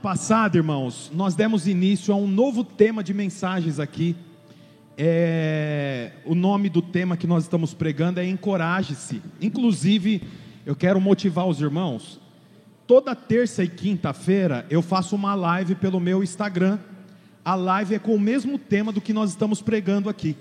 passada, irmãos, nós demos início a um novo tema de mensagens aqui. É, o nome do tema que nós estamos pregando é Encoraje-se. Inclusive, eu quero motivar os irmãos. Toda terça e quinta-feira eu faço uma live pelo meu Instagram. A live é com o mesmo tema do que nós estamos pregando aqui,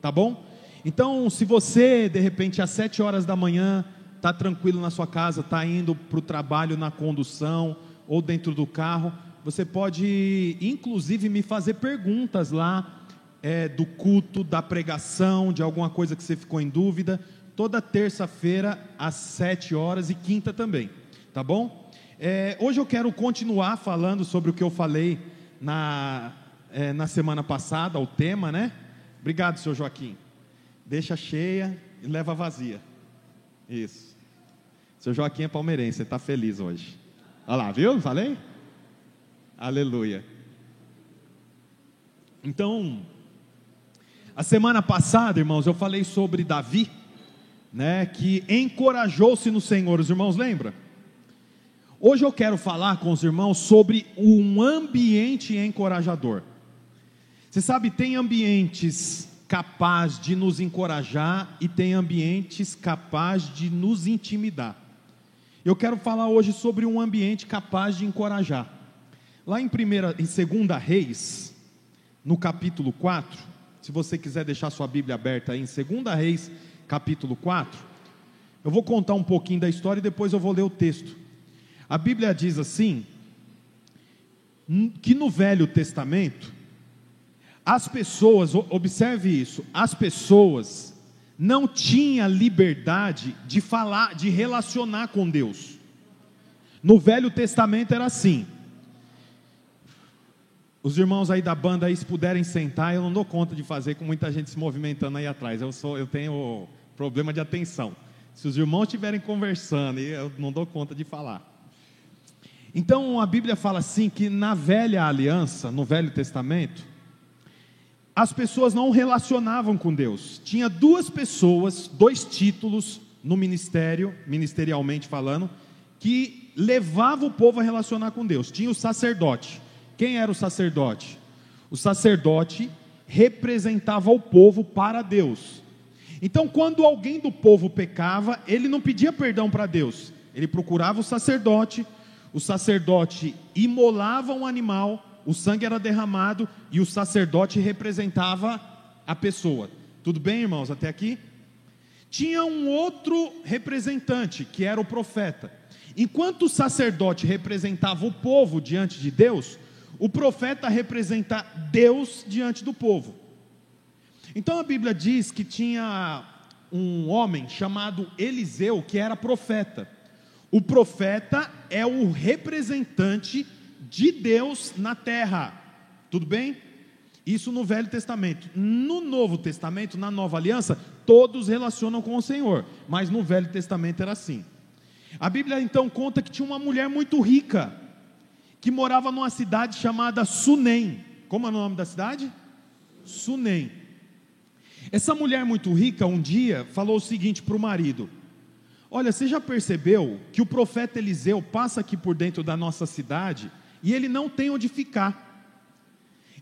tá bom? Então, se você, de repente, às sete horas da manhã, está tranquilo na sua casa, está indo para o trabalho na condução ou dentro do carro, você pode, inclusive, me fazer perguntas lá é, do culto, da pregação, de alguma coisa que você ficou em dúvida, toda terça-feira às sete horas e quinta também, tá bom? É, hoje eu quero continuar falando sobre o que eu falei na, é, na semana passada, o tema, né? Obrigado, senhor Joaquim. Deixa cheia e leva vazia. Isso. Seu Joaquim é palmeirense, está feliz hoje. Olha lá, viu? Falei? Aleluia. Então, a semana passada, irmãos, eu falei sobre Davi, né, que encorajou-se no Senhor. Os irmãos lembram? Hoje eu quero falar com os irmãos sobre um ambiente encorajador. Você sabe, tem ambientes capaz de nos encorajar e tem ambientes capaz de nos intimidar. Eu quero falar hoje sobre um ambiente capaz de encorajar. Lá em primeira, em segunda Reis, no capítulo 4, se você quiser deixar sua Bíblia aberta aí em segunda Reis, capítulo 4, eu vou contar um pouquinho da história e depois eu vou ler o texto. A Bíblia diz assim: que no Velho Testamento as pessoas, observe isso, as pessoas não tinham liberdade de falar, de relacionar com Deus. No Velho Testamento era assim. Os irmãos aí da banda aí, se puderem sentar, eu não dou conta de fazer com muita gente se movimentando aí atrás. Eu sou, eu tenho problema de atenção. Se os irmãos estiverem conversando, eu não dou conta de falar. Então a Bíblia fala assim que na velha aliança, no Velho Testamento, as pessoas não relacionavam com Deus. Tinha duas pessoas, dois títulos no ministério, ministerialmente falando, que levava o povo a relacionar com Deus. Tinha o sacerdote. Quem era o sacerdote? O sacerdote representava o povo para Deus. Então, quando alguém do povo pecava, ele não pedia perdão para Deus. Ele procurava o sacerdote, o sacerdote imolava um animal o sangue era derramado e o sacerdote representava a pessoa. Tudo bem, irmãos, até aqui? Tinha um outro representante, que era o profeta. Enquanto o sacerdote representava o povo diante de Deus, o profeta representa Deus diante do povo. Então a Bíblia diz que tinha um homem chamado Eliseu que era profeta. O profeta é o representante de Deus na terra. Tudo bem? Isso no Velho Testamento. No Novo Testamento, na Nova Aliança, todos relacionam com o Senhor, mas no Velho Testamento era assim. A Bíblia então conta que tinha uma mulher muito rica que morava numa cidade chamada Sunem. Como é o nome da cidade? Sunem. Essa mulher muito rica um dia falou o seguinte para o marido: Olha, você já percebeu que o profeta Eliseu passa aqui por dentro da nossa cidade e ele não tem onde ficar.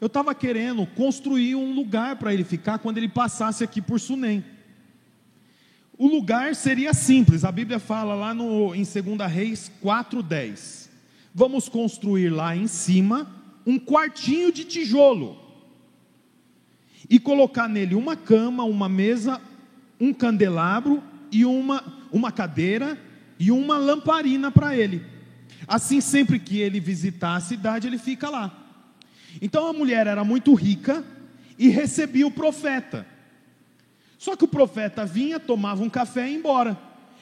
Eu estava querendo construir um lugar para ele ficar quando ele passasse aqui por Sunem. O lugar seria simples, a Bíblia fala lá no, em 2 Reis 4,10. Vamos construir lá em cima um quartinho de tijolo e colocar nele uma cama, uma mesa, um candelabro e uma, uma cadeira e uma lamparina para ele. Assim, sempre que ele visitar a cidade, ele fica lá. Então a mulher era muito rica e recebia o profeta. Só que o profeta vinha, tomava um café e ia embora.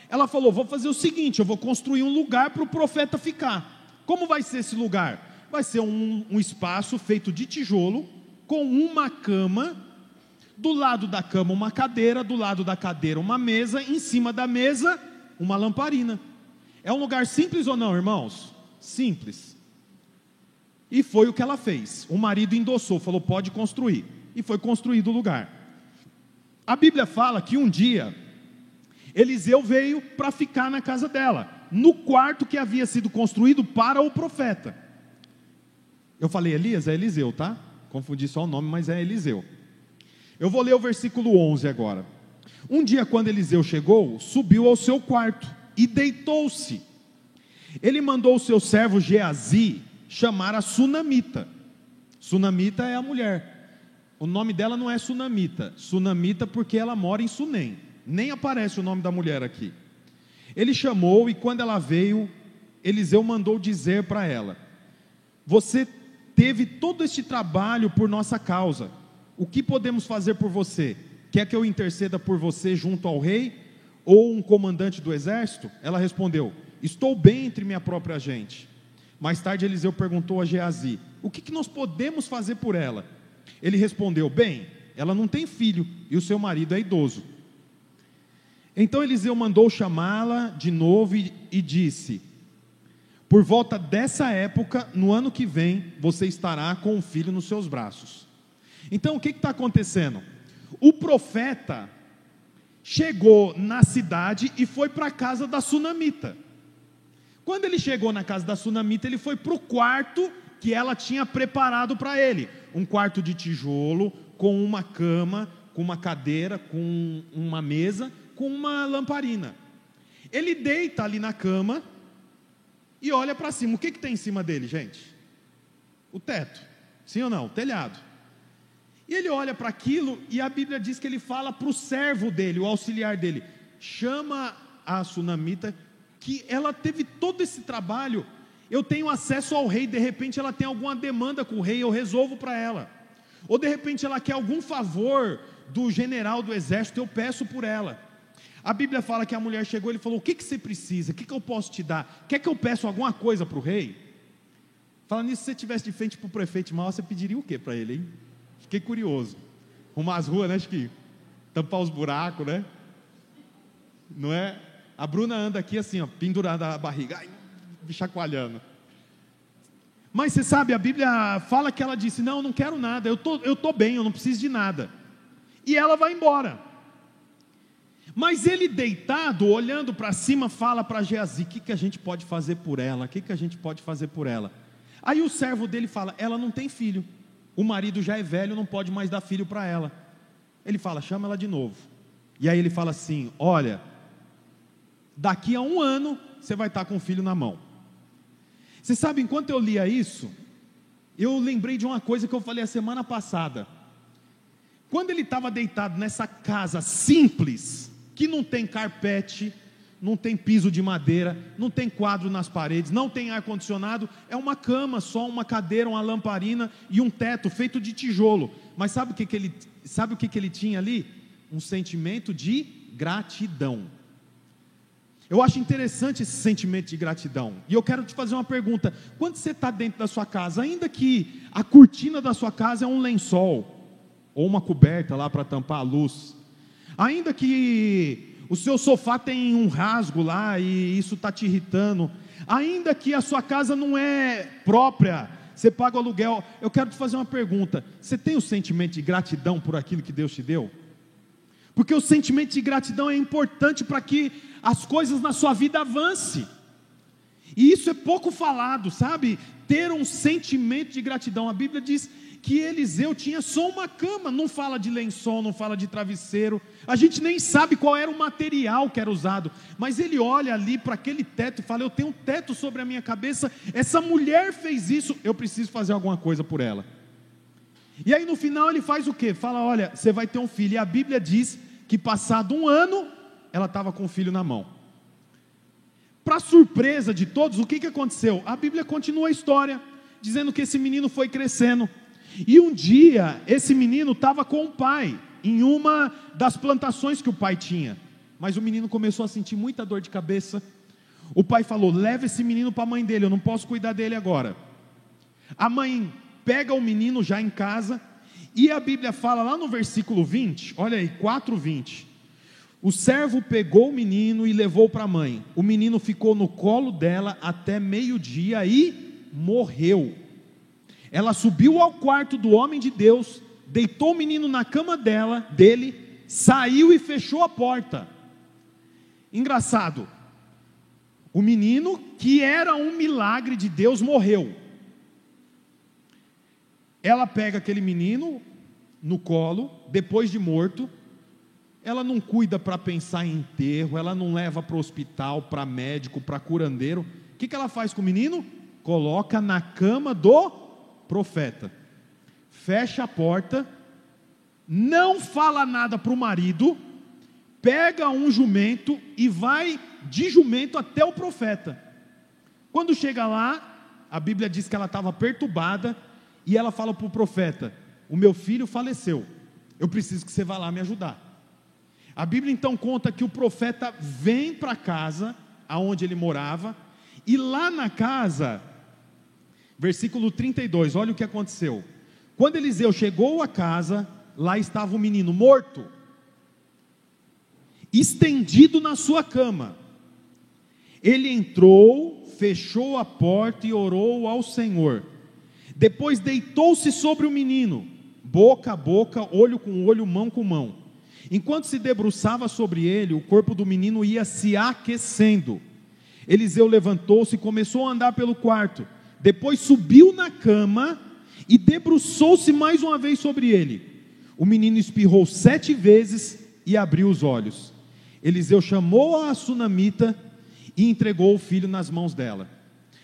Ela falou: Vou fazer o seguinte, eu vou construir um lugar para o profeta ficar. Como vai ser esse lugar? Vai ser um, um espaço feito de tijolo, com uma cama, do lado da cama uma cadeira, do lado da cadeira uma mesa, em cima da mesa uma lamparina. É um lugar simples ou não, irmãos? Simples. E foi o que ela fez. O marido endossou, falou: pode construir. E foi construído o lugar. A Bíblia fala que um dia Eliseu veio para ficar na casa dela, no quarto que havia sido construído para o profeta. Eu falei Elias, é Eliseu, tá? Confundi só o nome, mas é Eliseu. Eu vou ler o versículo 11 agora. Um dia, quando Eliseu chegou, subiu ao seu quarto e deitou-se. Ele mandou o seu servo Geazi chamar a sunamita. Sunamita é a mulher. O nome dela não é Sunamita. Sunamita porque ela mora em Sunem. Nem aparece o nome da mulher aqui. Ele chamou e quando ela veio, Eliseu mandou dizer para ela: Você teve todo este trabalho por nossa causa. O que podemos fazer por você? Quer que eu interceda por você junto ao rei ou um comandante do exército? Ela respondeu: Estou bem entre minha própria gente. Mais tarde Eliseu perguntou a Geazi: O que, que nós podemos fazer por ela? Ele respondeu: Bem, ela não tem filho e o seu marido é idoso. Então Eliseu mandou chamá-la de novo e, e disse: Por volta dessa época, no ano que vem, você estará com um filho nos seus braços. Então o que está acontecendo? O profeta chegou na cidade e foi para a casa da sunamita. Quando ele chegou na casa da sunamita, ele foi para o quarto que ela tinha preparado para ele um quarto de tijolo, com uma cama, com uma cadeira, com uma mesa, com uma lamparina. Ele deita ali na cama e olha para cima. O que, que tem em cima dele, gente? O teto. Sim ou não? O telhado. E ele olha para aquilo e a Bíblia diz que ele fala para o servo dele, o auxiliar dele, chama a sunamita, que ela teve todo esse trabalho. Eu tenho acesso ao rei, de repente ela tem alguma demanda com o rei, eu resolvo para ela. Ou de repente ela quer algum favor do general do exército, eu peço por ela. A Bíblia fala que a mulher chegou e ele falou: O que, que você precisa? O que, que eu posso te dar? Quer que eu peça alguma coisa para o rei? Falando nisso, se você tivesse de frente para o prefeito mal, você pediria o que para ele, hein? Fiquei curioso. Arrumar as ruas, né, que Tampar os buracos, né? Não é? A Bruna anda aqui assim, ó, pendurada a barriga, ai, chacoalhando. Mas você sabe, a Bíblia fala que ela disse: Não, eu não quero nada, eu tô, estou tô bem, eu não preciso de nada. E ela vai embora. Mas ele deitado, olhando para cima, fala para Geazi: O que, que a gente pode fazer por ela? O que, que a gente pode fazer por ela? Aí o servo dele fala: Ela não tem filho. O marido já é velho, não pode mais dar filho para ela. Ele fala: chama ela de novo. E aí ele fala assim: olha, daqui a um ano você vai estar com o filho na mão. Você sabe, enquanto eu lia isso, eu lembrei de uma coisa que eu falei a semana passada. Quando ele estava deitado nessa casa simples, que não tem carpete, não tem piso de madeira, não tem quadro nas paredes, não tem ar-condicionado, é uma cama, só uma cadeira, uma lamparina e um teto feito de tijolo. Mas sabe o que, que, ele, sabe o que, que ele tinha ali? Um sentimento de gratidão. Eu acho interessante esse sentimento de gratidão. E eu quero te fazer uma pergunta: quando você está dentro da sua casa, ainda que a cortina da sua casa é um lençol, ou uma coberta lá para tampar a luz, ainda que o seu sofá tem um rasgo lá e isso está te irritando, ainda que a sua casa não é própria, você paga o aluguel, eu quero te fazer uma pergunta: você tem o sentimento de gratidão por aquilo que Deus te deu? Porque o sentimento de gratidão é importante para que as coisas na sua vida avancem. E isso é pouco falado, sabe? Ter um sentimento de gratidão. A Bíblia diz que Eliseu tinha só uma cama, não fala de lençol, não fala de travesseiro. A gente nem sabe qual era o material que era usado, mas ele olha ali para aquele teto e fala: Eu tenho um teto sobre a minha cabeça, essa mulher fez isso, eu preciso fazer alguma coisa por ela. E aí no final ele faz o que? Fala: Olha, você vai ter um filho. E a Bíblia diz que passado um ano, ela estava com o filho na mão. Para surpresa de todos, o que, que aconteceu? A Bíblia continua a história, dizendo que esse menino foi crescendo. E um dia, esse menino estava com o pai, em uma das plantações que o pai tinha. Mas o menino começou a sentir muita dor de cabeça. O pai falou: leva esse menino para a mãe dele, eu não posso cuidar dele agora. A mãe pega o menino já em casa, e a Bíblia fala lá no versículo 20, olha aí, 4:20. O servo pegou o menino e levou para a mãe. O menino ficou no colo dela até meio-dia e morreu. Ela subiu ao quarto do homem de Deus, deitou o menino na cama dela, dele, saiu e fechou a porta. Engraçado. O menino, que era um milagre de Deus, morreu. ela pega aquele menino no colo, depois de morto, ela não cuida para pensar em enterro, ela não leva para o hospital, para médico, para curandeiro. O que, que ela faz com o menino? Coloca na cama do profeta, fecha a porta, não fala nada para o marido, pega um jumento e vai de jumento até o profeta. Quando chega lá, a Bíblia diz que ela estava perturbada e ela fala para o profeta: O meu filho faleceu, eu preciso que você vá lá me ajudar. A Bíblia então conta que o profeta vem para casa, aonde ele morava, e lá na casa, versículo 32, olha o que aconteceu. Quando Eliseu chegou à casa, lá estava o menino morto estendido na sua cama. Ele entrou, fechou a porta e orou ao Senhor. Depois deitou-se sobre o menino, boca a boca, olho com olho, mão com mão. Enquanto se debruçava sobre ele, o corpo do menino ia se aquecendo. Eliseu levantou-se e começou a andar pelo quarto. Depois subiu na cama e debruçou-se mais uma vez sobre ele. O menino espirrou sete vezes e abriu os olhos. Eliseu chamou a sunamita e entregou o filho nas mãos dela.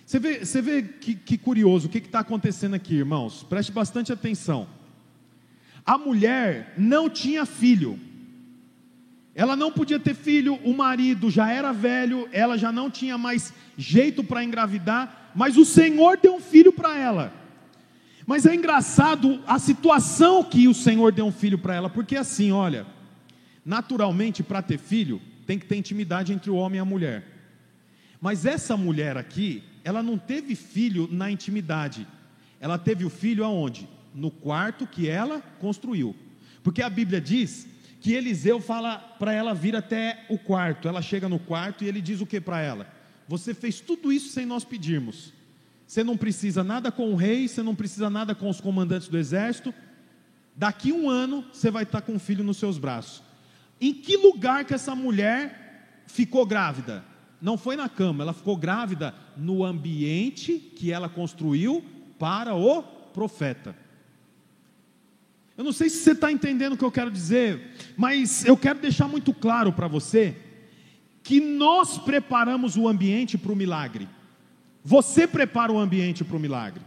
Você vê, você vê que, que curioso, o que está acontecendo aqui, irmãos? Preste bastante atenção. A mulher não tinha filho, ela não podia ter filho, o marido já era velho, ela já não tinha mais jeito para engravidar, mas o Senhor deu um filho para ela. Mas é engraçado a situação que o Senhor deu um filho para ela, porque assim, olha, Naturalmente, para ter filho, tem que ter intimidade entre o homem e a mulher. Mas essa mulher aqui, ela não teve filho na intimidade. Ela teve o filho aonde? No quarto que ela construiu. Porque a Bíblia diz que Eliseu fala para ela vir até o quarto. Ela chega no quarto e ele diz o que para ela? Você fez tudo isso sem nós pedirmos. Você não precisa nada com o rei, você não precisa nada com os comandantes do exército. Daqui um ano você vai estar com um filho nos seus braços. Em que lugar que essa mulher ficou grávida? Não foi na cama, ela ficou grávida no ambiente que ela construiu para o profeta. Eu não sei se você está entendendo o que eu quero dizer, mas eu quero deixar muito claro para você que nós preparamos o ambiente para o milagre. Você prepara o ambiente para o milagre.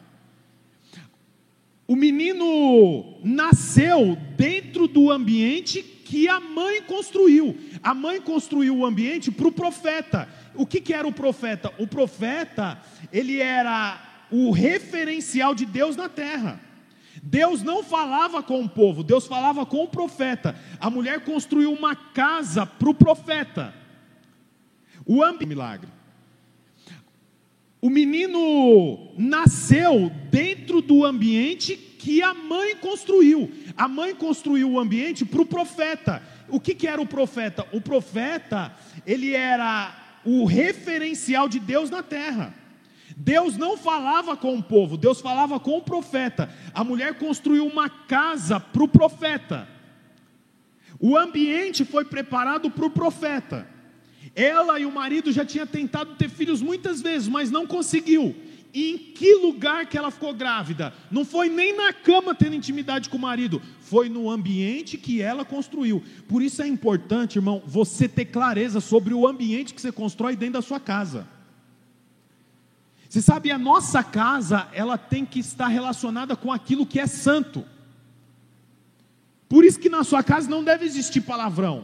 O menino nasceu dentro do ambiente que a mãe construiu. A mãe construiu o ambiente para o profeta. O que, que era o profeta? O profeta, ele era o referencial de Deus na terra. Deus não falava com o povo, Deus falava com o profeta. A mulher construiu uma casa para o profeta. O ambiente milagre. O menino nasceu dentro do ambiente que a mãe construiu. A mãe construiu o ambiente para o profeta. O que, que era o profeta? O profeta, ele era o referencial de Deus na terra. Deus não falava com o povo, Deus falava com o profeta. A mulher construiu uma casa para o profeta. O ambiente foi preparado para o profeta. Ela e o marido já tinham tentado ter filhos muitas vezes, mas não conseguiu. E em que lugar que ela ficou grávida? Não foi nem na cama tendo intimidade com o marido, foi no ambiente que ela construiu. Por isso é importante, irmão, você ter clareza sobre o ambiente que você constrói dentro da sua casa. Você sabe, a nossa casa, ela tem que estar relacionada com aquilo que é santo. Por isso que na sua casa não deve existir palavrão.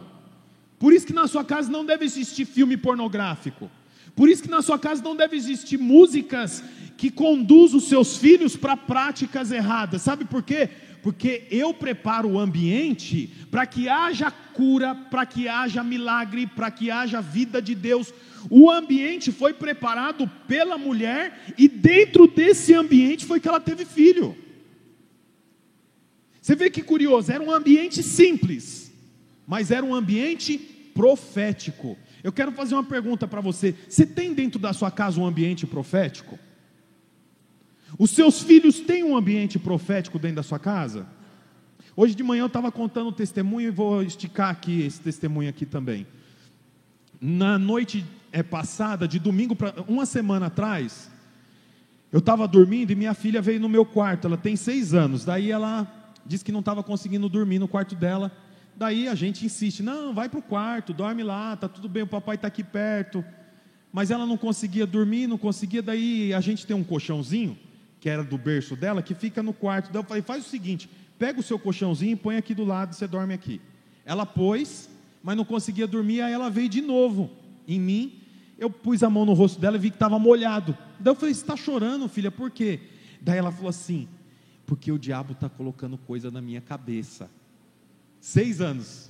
Por isso que na sua casa não deve existir filme pornográfico. Por isso que na sua casa não deve existir músicas que conduzam os seus filhos para práticas erradas. Sabe por quê? Porque eu preparo o ambiente para que haja cura, para que haja milagre, para que haja vida de Deus. O ambiente foi preparado pela mulher e dentro desse ambiente foi que ela teve filho. Você vê que curioso, era um ambiente simples, mas era um ambiente profético. Eu quero fazer uma pergunta para você: você tem dentro da sua casa um ambiente profético? Os seus filhos têm um ambiente profético dentro da sua casa? Hoje de manhã eu estava contando o testemunho e vou esticar aqui esse testemunho aqui também. Na noite é, passada, de domingo para uma semana atrás, Eu estava dormindo e minha filha veio no meu quarto, ela tem seis anos. Daí ela disse que não estava conseguindo dormir no quarto dela. Daí a gente insiste: não, vai para o quarto, dorme lá, tá tudo bem, o papai está aqui perto. Mas ela não conseguia dormir, não conseguia. Daí a gente tem um colchãozinho, que era do berço dela, que fica no quarto. Daí eu falei: faz o seguinte, pega o seu colchãozinho e põe aqui do lado, você dorme aqui. Ela pôs, mas não conseguia dormir, aí ela veio de novo em mim. Eu pus a mão no rosto dela e vi que estava molhado. Daí eu falei: Você está chorando, filha, por quê? Daí ela falou assim: Porque o diabo está colocando coisa na minha cabeça. Seis anos.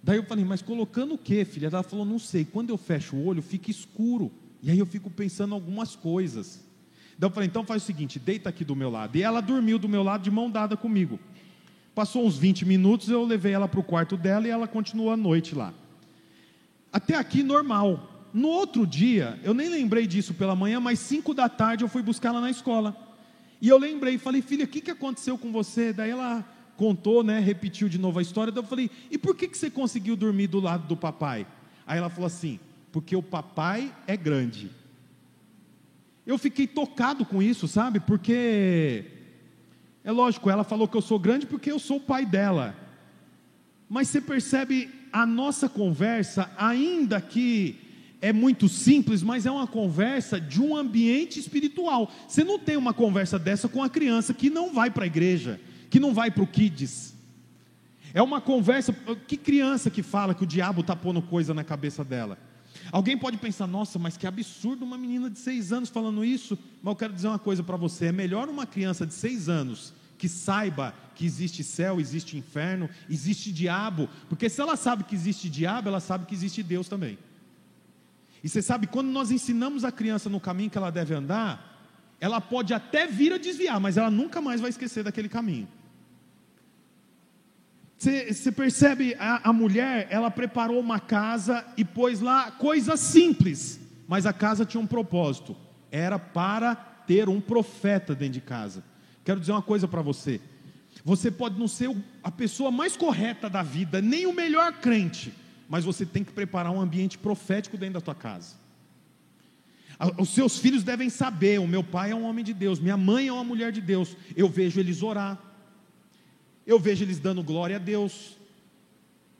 Daí eu falei: Mas colocando o quê, filha? Ela falou: Não sei. Quando eu fecho o olho, fica escuro. E aí eu fico pensando algumas coisas. Daí eu falei: Então faz o seguinte: deita aqui do meu lado. E ela dormiu do meu lado de mão dada comigo. Passou uns 20 minutos, eu levei ela para o quarto dela e ela continuou a noite lá. Até aqui normal. No outro dia, eu nem lembrei disso pela manhã, mas 5 da tarde eu fui buscar ela na escola. E eu lembrei, falei, filha, o que, que aconteceu com você? Daí ela contou, né, repetiu de novo a história. Daí eu falei, e por que, que você conseguiu dormir do lado do papai? Aí ela falou assim, porque o papai é grande. Eu fiquei tocado com isso, sabe? Porque é lógico, ela falou que eu sou grande porque eu sou o pai dela. Mas você percebe a nossa conversa, ainda que é muito simples, mas é uma conversa de um ambiente espiritual. Você não tem uma conversa dessa com a criança que não vai para a igreja, que não vai para o kids. É uma conversa. Que criança que fala que o diabo está pondo coisa na cabeça dela? Alguém pode pensar, nossa, mas que absurdo uma menina de seis anos falando isso. Mas eu quero dizer uma coisa para você: é melhor uma criança de seis anos que saiba que existe céu, existe inferno, existe diabo, porque se ela sabe que existe diabo, ela sabe que existe Deus também. E você sabe, quando nós ensinamos a criança no caminho que ela deve andar, ela pode até vir a desviar, mas ela nunca mais vai esquecer daquele caminho. Você, percebe, a, a mulher, ela preparou uma casa e pôs lá coisas simples, mas a casa tinha um propósito: era para ter um profeta dentro de casa. Quero dizer uma coisa para você. Você pode não ser a pessoa mais correta da vida, nem o melhor crente, mas você tem que preparar um ambiente profético dentro da tua casa. Os seus filhos devem saber: o meu pai é um homem de Deus, minha mãe é uma mulher de Deus. Eu vejo eles orar, eu vejo eles dando glória a Deus,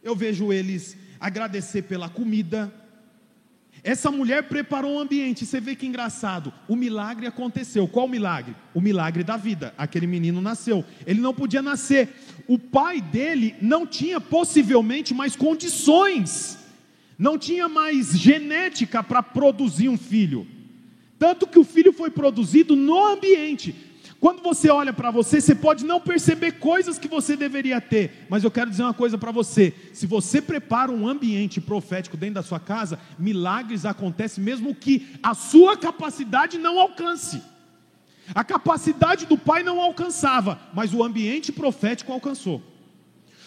eu vejo eles agradecer pela comida, essa mulher preparou um ambiente, você vê que engraçado. O milagre aconteceu. Qual milagre? O milagre da vida. Aquele menino nasceu. Ele não podia nascer. O pai dele não tinha possivelmente mais condições, não tinha mais genética para produzir um filho. Tanto que o filho foi produzido no ambiente. Quando você olha para você, você pode não perceber coisas que você deveria ter, mas eu quero dizer uma coisa para você: se você prepara um ambiente profético dentro da sua casa, milagres acontecem mesmo que a sua capacidade não alcance. A capacidade do pai não alcançava, mas o ambiente profético alcançou.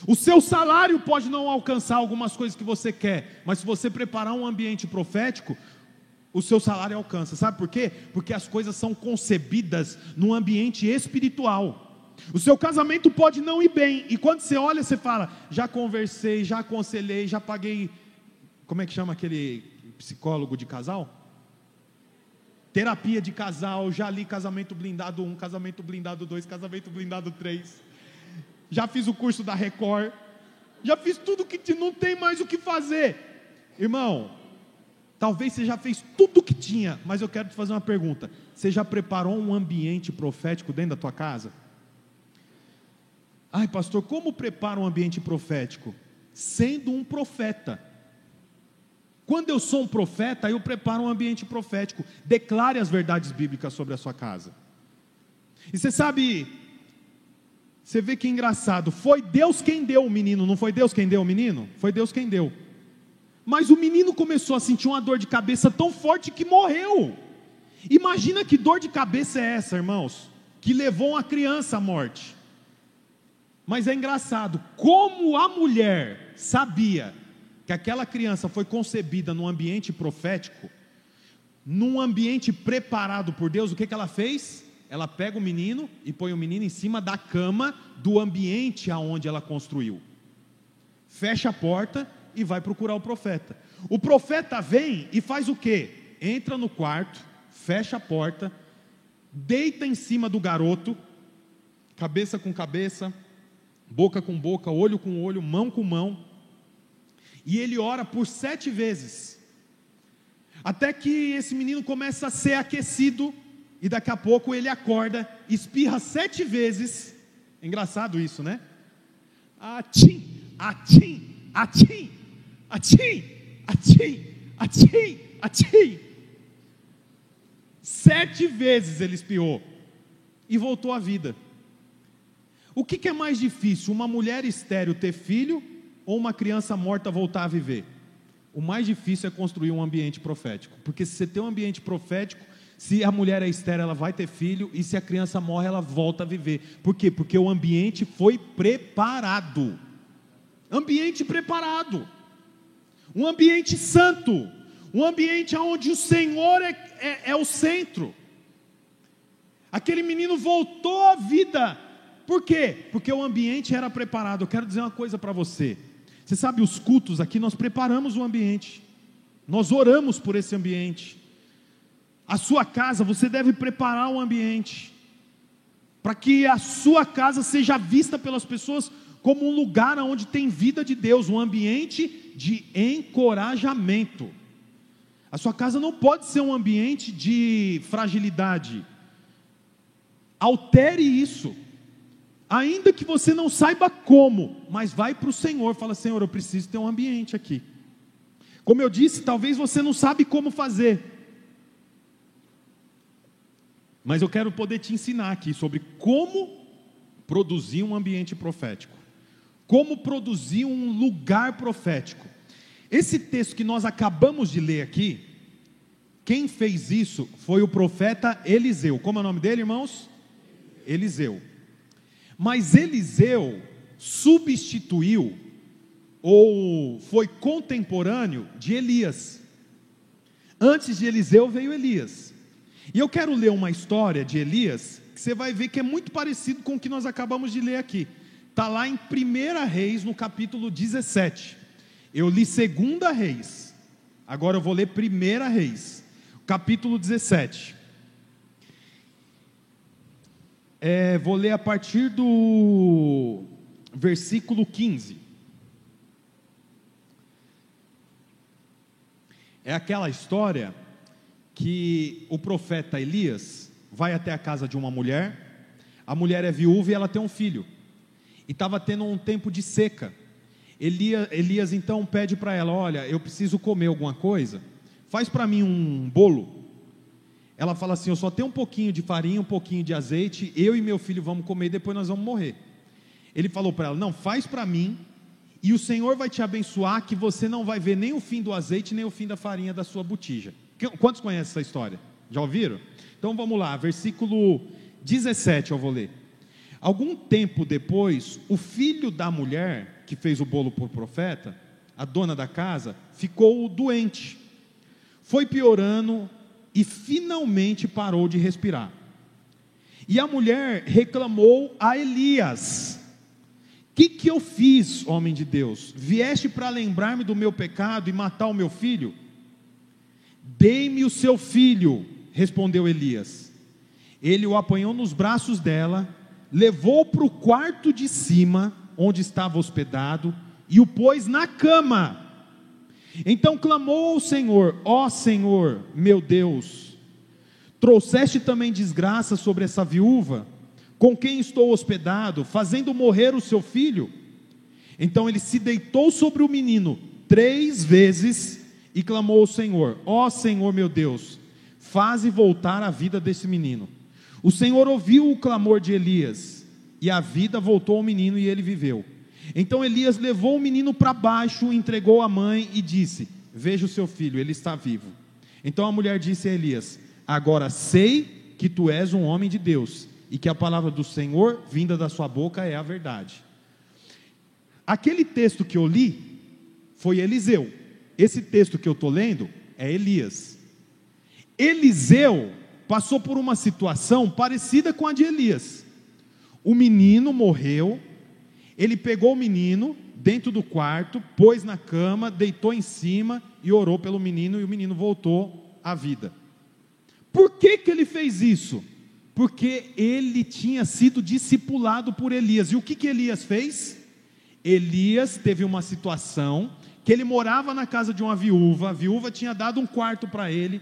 O seu salário pode não alcançar algumas coisas que você quer, mas se você preparar um ambiente profético, o seu salário alcança. Sabe por quê? Porque as coisas são concebidas num ambiente espiritual. O seu casamento pode não ir bem, e quando você olha, você fala: já conversei, já aconselhei, já paguei. Como é que chama aquele psicólogo de casal? Terapia de casal, já li casamento blindado 1, casamento blindado 2, casamento blindado 3. Já fiz o curso da Record. Já fiz tudo que não tem mais o que fazer. Irmão, Talvez você já fez tudo o que tinha, mas eu quero te fazer uma pergunta: você já preparou um ambiente profético dentro da tua casa? Ai, pastor, como prepara um ambiente profético? Sendo um profeta. Quando eu sou um profeta, eu preparo um ambiente profético. Declare as verdades bíblicas sobre a sua casa. E você sabe, você vê que engraçado, foi Deus quem deu o menino, não foi Deus quem deu o menino? Foi Deus quem deu. Mas o menino começou a sentir uma dor de cabeça tão forte que morreu. Imagina que dor de cabeça é essa, irmãos, que levou uma criança à morte. Mas é engraçado, como a mulher sabia que aquela criança foi concebida num ambiente profético, num ambiente preparado por Deus, o que, que ela fez? Ela pega o menino e põe o menino em cima da cama do ambiente aonde ela construiu. Fecha a porta e vai procurar o profeta. O profeta vem e faz o quê? Entra no quarto, fecha a porta, deita em cima do garoto, cabeça com cabeça, boca com boca, olho com olho, mão com mão, e ele ora por sete vezes, até que esse menino começa a ser aquecido, e daqui a pouco ele acorda, espirra sete vezes, engraçado isso, né? Atim, atim, atim, atim, atim, atim, atim. Sete vezes ele espiou e voltou à vida. O que, que é mais difícil, uma mulher estéril ter filho ou uma criança morta voltar a viver? O mais difícil é construir um ambiente profético, porque se você tem um ambiente profético, se a mulher é estéril, ela vai ter filho, e se a criança morre, ela volta a viver. Por quê? Porque o ambiente foi preparado. Ambiente preparado. Um ambiente santo. Um ambiente onde o Senhor é, é, é o centro. Aquele menino voltou à vida por quê? Porque o ambiente era preparado. Eu quero dizer uma coisa para você. Você sabe, os cultos aqui, nós preparamos o ambiente, nós oramos por esse ambiente. A sua casa, você deve preparar o ambiente, para que a sua casa seja vista pelas pessoas como um lugar onde tem vida de Deus, um ambiente de encorajamento. A sua casa não pode ser um ambiente de fragilidade. Altere isso. Ainda que você não saiba como, mas vai para o Senhor, fala: Senhor, eu preciso ter um ambiente aqui. Como eu disse, talvez você não sabe como fazer, mas eu quero poder te ensinar aqui sobre como produzir um ambiente profético, como produzir um lugar profético. Esse texto que nós acabamos de ler aqui, quem fez isso foi o profeta Eliseu. Como é o nome dele, irmãos? Eliseu. Mas Eliseu substituiu ou foi contemporâneo de Elias. Antes de Eliseu veio Elias. E eu quero ler uma história de Elias, que você vai ver que é muito parecido com o que nós acabamos de ler aqui. Está lá em 1 Reis, no capítulo 17. Eu li 2 Reis, agora eu vou ler 1 Reis, capítulo 17. É, vou ler a partir do versículo 15. É aquela história que o profeta Elias vai até a casa de uma mulher, a mulher é viúva e ela tem um filho, e estava tendo um tempo de seca. Elias, Elias então pede para ela: Olha, eu preciso comer alguma coisa, faz para mim um bolo ela fala assim: Eu só tenho um pouquinho de farinha, um pouquinho de azeite, eu e meu filho vamos comer, depois nós vamos morrer. Ele falou para ela: Não, faz para mim, e o Senhor vai te abençoar, que você não vai ver nem o fim do azeite, nem o fim da farinha da sua botija. Quantos conhecem essa história? Já ouviram? Então vamos lá, versículo 17 eu vou ler. Algum tempo depois, o filho da mulher que fez o bolo por profeta, a dona da casa, ficou doente. Foi piorando e finalmente parou de respirar. E a mulher reclamou a Elias: O que, que eu fiz, homem de Deus? Vieste para lembrar-me do meu pecado e matar o meu filho? Dei-me o seu filho, respondeu Elias. Ele o apanhou nos braços dela, levou para o quarto de cima, onde estava hospedado, e o pôs na cama. Então clamou ao Senhor: Ó Senhor, meu Deus, trouxeste também desgraça sobre essa viúva, com quem estou hospedado, fazendo morrer o seu filho? Então ele se deitou sobre o menino três vezes e clamou ao Senhor: Ó Senhor, meu Deus, faze voltar a vida desse menino. O Senhor ouviu o clamor de Elias, e a vida voltou ao menino e ele viveu. Então Elias levou o menino para baixo, entregou a mãe e disse: Veja o seu filho, ele está vivo. Então a mulher disse a Elias: Agora sei que tu és um homem de Deus e que a palavra do Senhor, vinda da sua boca, é a verdade. Aquele texto que eu li foi Eliseu. Esse texto que eu estou lendo é Elias. Eliseu passou por uma situação parecida com a de Elias. O menino morreu, ele pegou o menino dentro do quarto, pôs na cama, deitou em cima e orou pelo menino, e o menino voltou à vida. Por que, que ele fez isso? Porque ele tinha sido discipulado por Elias. E o que, que Elias fez? Elias teve uma situação que ele morava na casa de uma viúva, a viúva tinha dado um quarto para ele.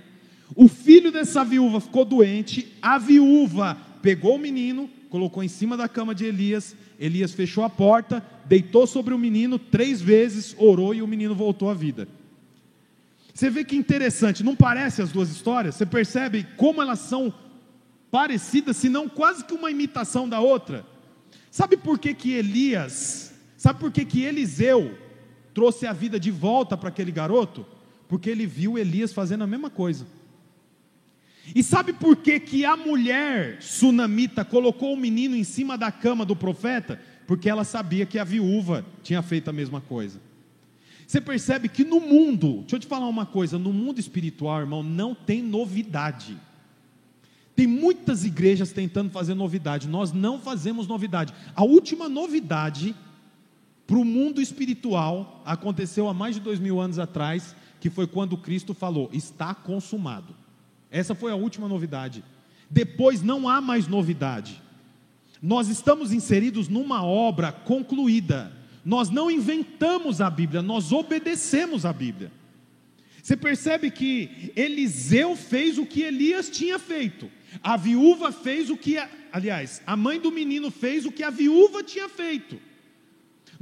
O filho dessa viúva ficou doente, a viúva pegou o menino, colocou em cima da cama de Elias. Elias fechou a porta, deitou sobre o menino três vezes, orou e o menino voltou à vida. Você vê que interessante, não parece as duas histórias? Você percebe como elas são parecidas, se não quase que uma imitação da outra? Sabe por que, que Elias, sabe por que, que Eliseu trouxe a vida de volta para aquele garoto? Porque ele viu Elias fazendo a mesma coisa. E sabe por que, que a mulher sunamita colocou o menino em cima da cama do profeta? Porque ela sabia que a viúva tinha feito a mesma coisa. Você percebe que no mundo, deixa eu te falar uma coisa: no mundo espiritual, irmão, não tem novidade. Tem muitas igrejas tentando fazer novidade, nós não fazemos novidade. A última novidade para o mundo espiritual aconteceu há mais de dois mil anos atrás, que foi quando Cristo falou: está consumado. Essa foi a última novidade. Depois não há mais novidade. Nós estamos inseridos numa obra concluída. Nós não inventamos a Bíblia, nós obedecemos a Bíblia. Você percebe que Eliseu fez o que Elias tinha feito. A viúva fez o que, aliás, a mãe do menino fez o que a viúva tinha feito.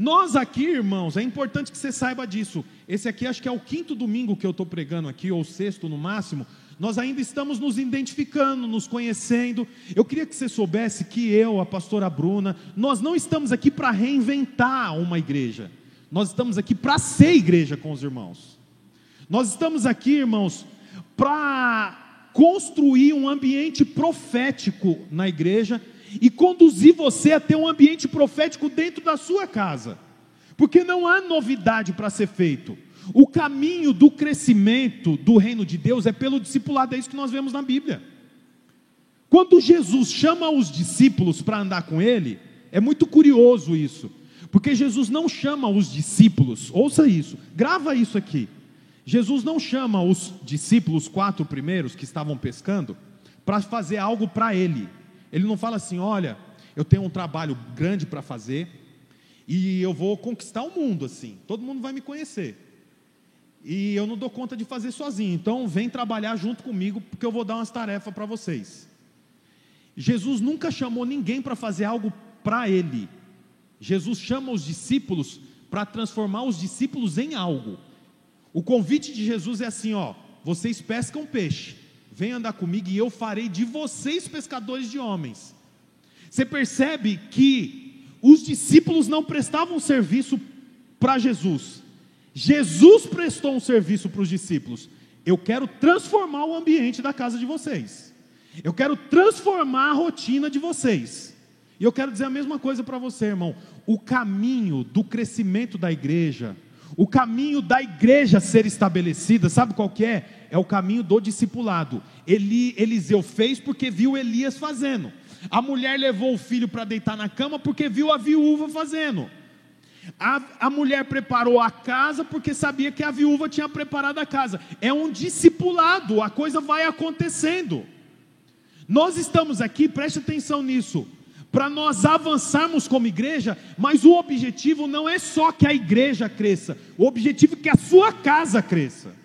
Nós aqui, irmãos, é importante que você saiba disso. Esse aqui acho que é o quinto domingo que eu estou pregando aqui, ou sexto no máximo. Nós ainda estamos nos identificando, nos conhecendo. Eu queria que você soubesse que eu, a pastora Bruna, nós não estamos aqui para reinventar uma igreja. Nós estamos aqui para ser igreja com os irmãos. Nós estamos aqui, irmãos, para construir um ambiente profético na igreja e conduzir você a ter um ambiente profético dentro da sua casa. Porque não há novidade para ser feito. O caminho do crescimento do reino de Deus é pelo discipulado, é isso que nós vemos na Bíblia. Quando Jesus chama os discípulos para andar com ele, é muito curioso isso, porque Jesus não chama os discípulos, ouça isso, grava isso aqui. Jesus não chama os discípulos, quatro primeiros que estavam pescando, para fazer algo para ele. Ele não fala assim: olha, eu tenho um trabalho grande para fazer e eu vou conquistar o mundo assim, todo mundo vai me conhecer e eu não dou conta de fazer sozinho. Então, vem trabalhar junto comigo, porque eu vou dar umas tarefas para vocês. Jesus nunca chamou ninguém para fazer algo para ele. Jesus chama os discípulos para transformar os discípulos em algo. O convite de Jesus é assim: ó, vocês pescam peixe, vem andar comigo e eu farei de vocês pescadores de homens. Você percebe que os discípulos não prestavam serviço para Jesus, Jesus prestou um serviço para os discípulos. Eu quero transformar o ambiente da casa de vocês. Eu quero transformar a rotina de vocês. E eu quero dizer a mesma coisa para você, irmão. O caminho do crescimento da igreja, o caminho da igreja ser estabelecida, sabe qual que é? É o caminho do discipulado. Eli, Eliseu fez porque viu Elias fazendo. A mulher levou o filho para deitar na cama porque viu a viúva fazendo. A, a mulher preparou a casa porque sabia que a viúva tinha preparado a casa. É um discipulado, a coisa vai acontecendo. Nós estamos aqui, preste atenção nisso, para nós avançarmos como igreja, mas o objetivo não é só que a igreja cresça, o objetivo é que a sua casa cresça.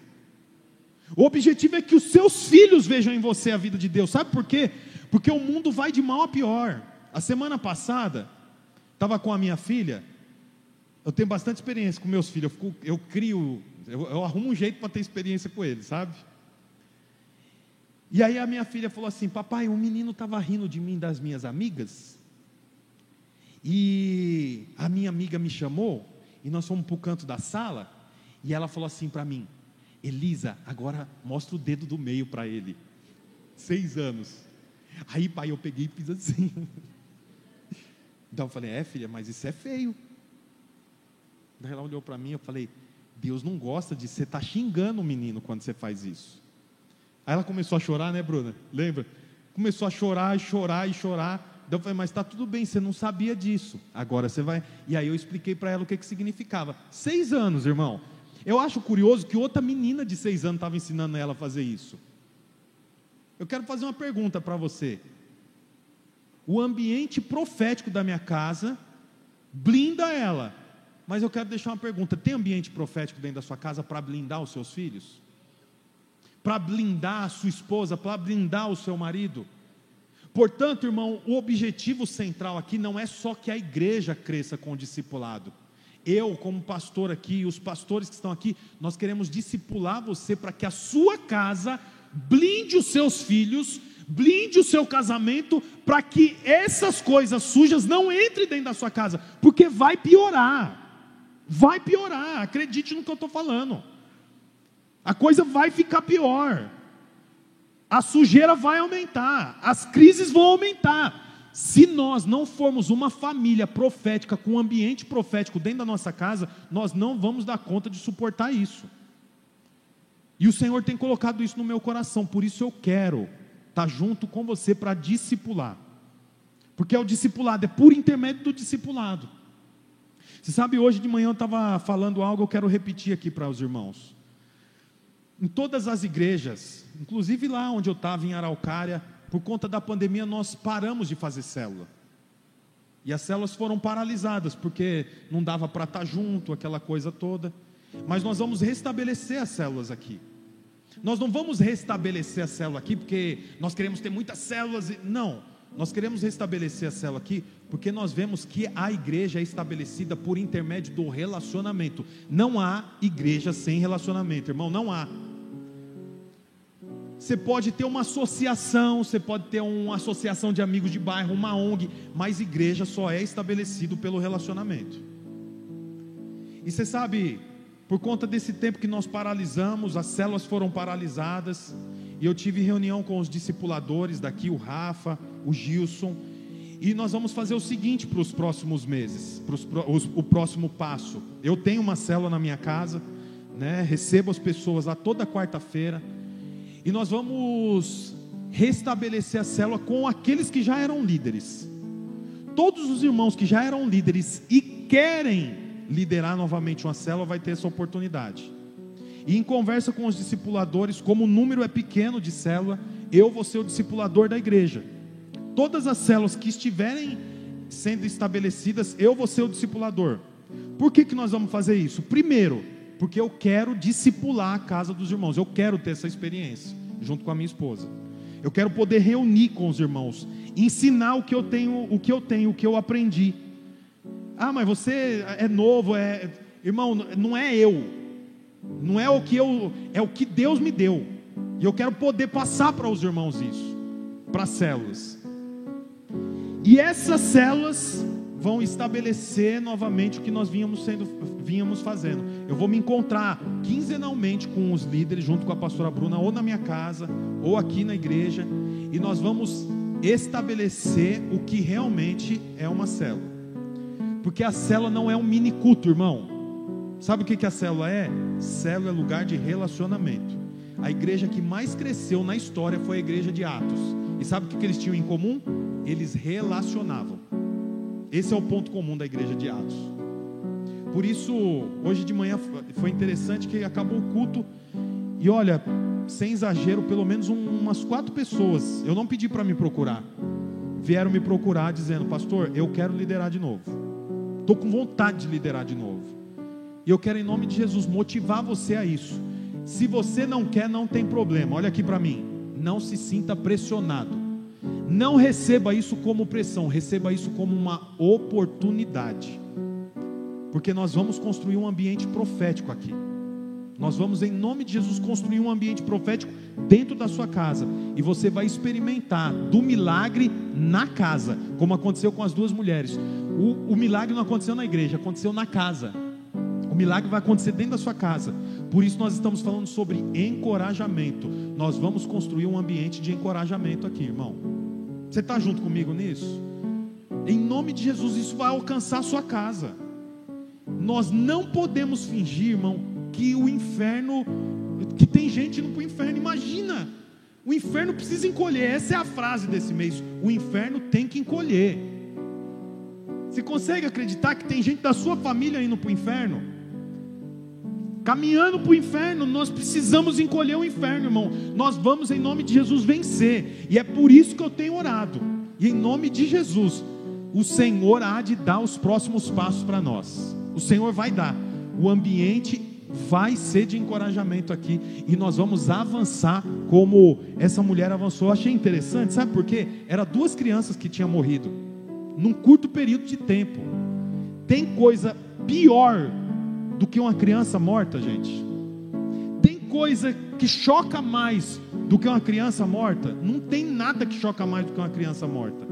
O objetivo é que os seus filhos vejam em você a vida de Deus. Sabe por quê? Porque o mundo vai de mal a pior. A semana passada, estava com a minha filha, eu tenho bastante experiência com meus filhos, eu, fico, eu crio, eu, eu arrumo um jeito para ter experiência com eles, sabe? E aí a minha filha falou assim: Papai, um menino estava rindo de mim das minhas amigas. E a minha amiga me chamou, e nós fomos para o canto da sala, e ela falou assim para mim: Elisa, agora mostra o dedo do meio para ele. Seis anos. Aí, pai, eu peguei e fiz assim. Então eu falei: É, filha, mas isso é feio. Daí ela olhou para mim eu falei: Deus não gosta de você estar tá xingando o menino quando você faz isso. Aí ela começou a chorar, né, Bruna? Lembra? Começou a chorar e chorar e chorar. Daí eu falei, mas está tudo bem, você não sabia disso. Agora você vai. E aí eu expliquei para ela o que, que significava. Seis anos, irmão. Eu acho curioso que outra menina de seis anos estava ensinando ela a fazer isso. Eu quero fazer uma pergunta para você. O ambiente profético da minha casa blinda ela. Mas eu quero deixar uma pergunta: tem ambiente profético dentro da sua casa para blindar os seus filhos? Para blindar a sua esposa, para blindar o seu marido? Portanto, irmão, o objetivo central aqui não é só que a igreja cresça com o discipulado. Eu, como pastor aqui, os pastores que estão aqui, nós queremos discipular você para que a sua casa blinde os seus filhos, blinde o seu casamento, para que essas coisas sujas não entrem dentro da sua casa, porque vai piorar. Vai piorar, acredite no que eu estou falando. A coisa vai ficar pior. A sujeira vai aumentar, as crises vão aumentar. Se nós não formos uma família profética, com um ambiente profético dentro da nossa casa, nós não vamos dar conta de suportar isso. E o Senhor tem colocado isso no meu coração, por isso eu quero estar junto com você para discipular. Porque é o discipulado, é por intermédio do discipulado. Você sabe, hoje de manhã eu estava falando algo, eu quero repetir aqui para os irmãos. Em todas as igrejas, inclusive lá onde eu estava, em Araucária, por conta da pandemia, nós paramos de fazer célula. E as células foram paralisadas, porque não dava para estar junto, aquela coisa toda. Mas nós vamos restabelecer as células aqui. Nós não vamos restabelecer a célula aqui porque nós queremos ter muitas células. Não, nós queremos restabelecer a célula aqui porque nós vemos que a igreja é estabelecida por intermédio do relacionamento. Não há igreja sem relacionamento, irmão, não há. Você pode ter uma associação, você pode ter uma associação de amigos de bairro, uma ONG, mas igreja só é estabelecido pelo relacionamento. E você sabe, por conta desse tempo que nós paralisamos, as células foram paralisadas, e eu tive reunião com os discipuladores daqui, o Rafa, o Gilson, e nós vamos fazer o seguinte para os próximos meses, para os, o próximo passo. Eu tenho uma célula na minha casa, né, recebo as pessoas lá toda quarta-feira, e nós vamos restabelecer a célula com aqueles que já eram líderes. Todos os irmãos que já eram líderes e querem liderar novamente uma célula vai ter essa oportunidade. E em conversa com os discipuladores, como o número é pequeno de célula, eu vou ser o discipulador da igreja. Todas as células que estiverem sendo estabelecidas, eu vou ser o discipulador. Por que, que nós vamos fazer isso? Primeiro, porque eu quero discipular a casa dos irmãos, eu quero ter essa experiência, junto com a minha esposa. Eu quero poder reunir com os irmãos, ensinar o que eu tenho, o que eu tenho, o que eu aprendi ah, mas você é novo, é. Irmão, não é eu. Não é o que eu. É o que Deus me deu. E eu quero poder passar para os irmãos isso. Para as células. E essas células vão estabelecer novamente o que nós vínhamos, sendo, vínhamos fazendo. Eu vou me encontrar quinzenalmente com os líderes, junto com a pastora Bruna, ou na minha casa, ou aqui na igreja, e nós vamos estabelecer o que realmente é uma célula. Porque a célula não é um mini culto, irmão. Sabe o que a célula é? Célula é lugar de relacionamento. A igreja que mais cresceu na história foi a igreja de Atos. E sabe o que eles tinham em comum? Eles relacionavam. Esse é o ponto comum da igreja de Atos. Por isso, hoje de manhã foi interessante que acabou o culto. E olha, sem exagero, pelo menos umas quatro pessoas, eu não pedi para me procurar, vieram me procurar dizendo: Pastor, eu quero liderar de novo. Estou com vontade de liderar de novo. E eu quero, em nome de Jesus, motivar você a isso. Se você não quer, não tem problema. Olha aqui para mim. Não se sinta pressionado. Não receba isso como pressão, receba isso como uma oportunidade. Porque nós vamos construir um ambiente profético aqui. Nós vamos, em nome de Jesus, construir um ambiente profético dentro da sua casa. E você vai experimentar do milagre na casa, como aconteceu com as duas mulheres. O, o milagre não aconteceu na igreja, aconteceu na casa. O milagre vai acontecer dentro da sua casa. Por isso nós estamos falando sobre encorajamento. Nós vamos construir um ambiente de encorajamento aqui, irmão. Você está junto comigo nisso? Em nome de Jesus, isso vai alcançar a sua casa. Nós não podemos fingir, irmão, que o inferno, que tem gente indo para o inferno. Imagina, o inferno precisa encolher. Essa é a frase desse mês. O inferno tem que encolher. Você consegue acreditar que tem gente da sua família indo para o inferno? Caminhando para o inferno, nós precisamos encolher o inferno, irmão. Nós vamos, em nome de Jesus, vencer. E é por isso que eu tenho orado. E em nome de Jesus, o Senhor há de dar os próximos passos para nós. O Senhor vai dar. O ambiente vai ser de encorajamento aqui. E nós vamos avançar como essa mulher avançou. Eu achei interessante, sabe por quê? Era duas crianças que tinham morrido. Num curto período de tempo. Tem coisa pior do que uma criança morta, gente? Tem coisa que choca mais do que uma criança morta? Não tem nada que choca mais do que uma criança morta.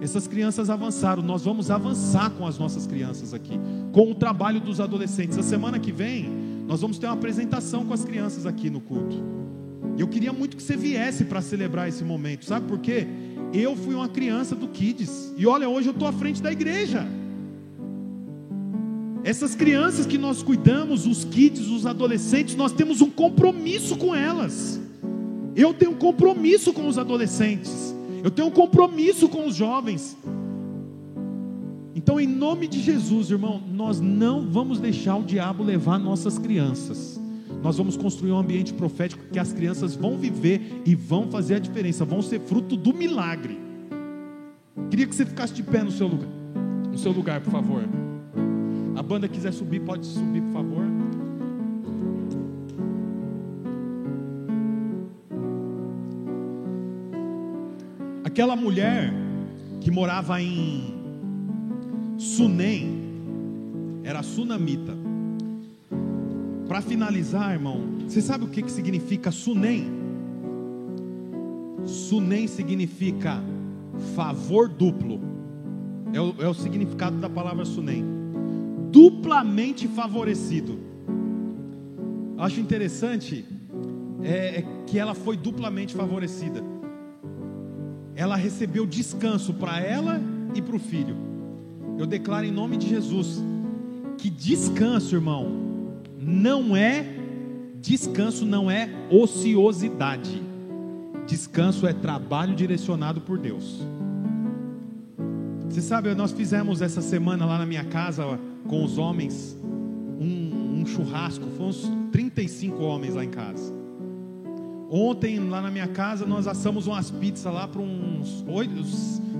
Essas crianças avançaram, nós vamos avançar com as nossas crianças aqui, com o trabalho dos adolescentes. A semana que vem, nós vamos ter uma apresentação com as crianças aqui no culto. Eu queria muito que você viesse para celebrar esse momento, sabe por quê? Eu fui uma criança do Kids, e olha, hoje eu estou à frente da igreja. Essas crianças que nós cuidamos, os kids, os adolescentes, nós temos um compromisso com elas. Eu tenho um compromisso com os adolescentes. Eu tenho um compromisso com os jovens. Então, em nome de Jesus, irmão, nós não vamos deixar o diabo levar nossas crianças. Nós vamos construir um ambiente profético que as crianças vão viver e vão fazer a diferença, vão ser fruto do milagre. Queria que você ficasse de pé no seu lugar, no seu lugar, por favor. A banda quiser subir, pode subir, por favor. Aquela mulher que morava em Sunem, era sunamita. Para finalizar, irmão, você sabe o que, que significa Sunem? Sunem significa favor duplo. É o, é o significado da palavra Sunem duplamente favorecido. Acho interessante é, é que ela foi duplamente favorecida. Ela recebeu descanso para ela e para o filho. Eu declaro em nome de Jesus que descanso, irmão, não é descanso, não é ociosidade. Descanso é trabalho direcionado por Deus. Você sabe, nós fizemos essa semana lá na minha casa com os homens um, um churrasco. Foram uns 35 homens lá em casa. Ontem, lá na minha casa, nós assamos umas pizzas lá para uns oito,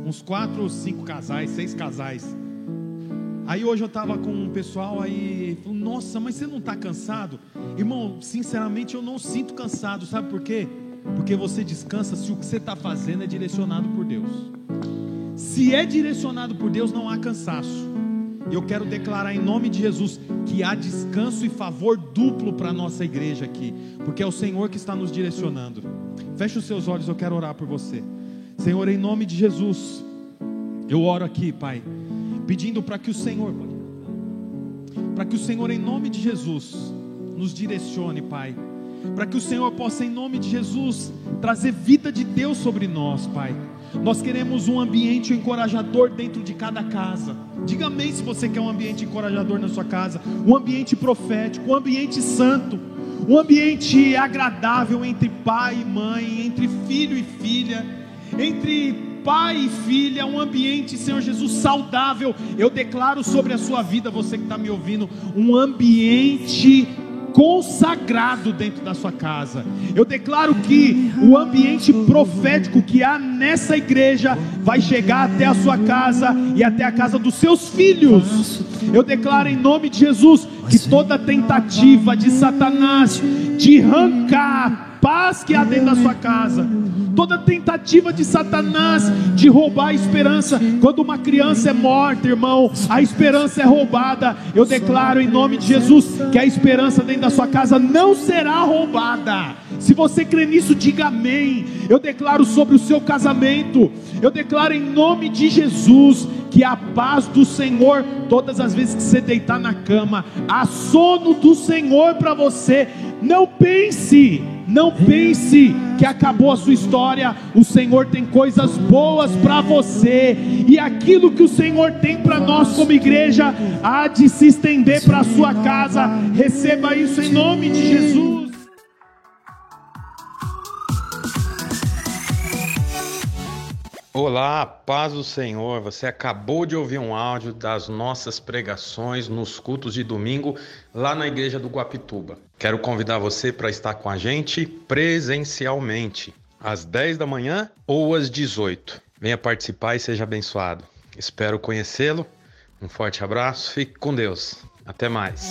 uns quatro ou cinco casais, seis casais. Aí hoje eu estava com um pessoal aí, falou, nossa, mas você não está cansado? Irmão, sinceramente eu não sinto cansado, sabe por quê? Porque você descansa se o que você está fazendo é direcionado por Deus. Se é direcionado por Deus, não há cansaço. Eu quero declarar em nome de Jesus que há descanso e favor duplo para a nossa igreja aqui, porque é o Senhor que está nos direcionando. Feche os seus olhos, eu quero orar por você. Senhor, em nome de Jesus, eu oro aqui, Pai, pedindo para que o Senhor, para que o Senhor, em nome de Jesus, nos direcione, Pai, para que o Senhor possa, em nome de Jesus, trazer vida de Deus sobre nós, Pai. Nós queremos um ambiente encorajador dentro de cada casa. Diga amém se você quer um ambiente encorajador na sua casa, um ambiente profético, um ambiente santo, um ambiente agradável entre pai e mãe, entre filho e filha, entre pai e filha, um ambiente, Senhor Jesus, saudável. Eu declaro sobre a sua vida, você que está me ouvindo, um ambiente consagrado dentro da sua casa. Eu declaro que o ambiente profético que há nessa igreja vai chegar até a sua casa e até a casa dos seus filhos. Eu declaro em nome de Jesus que toda tentativa de Satanás de arrancar paz que há dentro da sua casa, toda tentativa de Satanás de roubar a esperança. Quando uma criança é morta, irmão, a esperança é roubada. Eu declaro em nome de Jesus que a esperança dentro da sua casa não será roubada. Se você crê nisso, diga amém. Eu declaro sobre o seu casamento, eu declaro em nome de Jesus que a paz do Senhor, todas as vezes que você deitar na cama, a sono do Senhor para você. Não pense não pense que acabou a sua história. O Senhor tem coisas boas para você. E aquilo que o Senhor tem para nós como igreja há de se estender para a sua casa. Receba isso em nome de Jesus. Olá, paz do Senhor. Você acabou de ouvir um áudio das nossas pregações nos cultos de domingo lá na igreja do Guapituba. Quero convidar você para estar com a gente presencialmente, às 10 da manhã ou às 18. Venha participar e seja abençoado. Espero conhecê-lo. Um forte abraço, fique com Deus. Até mais.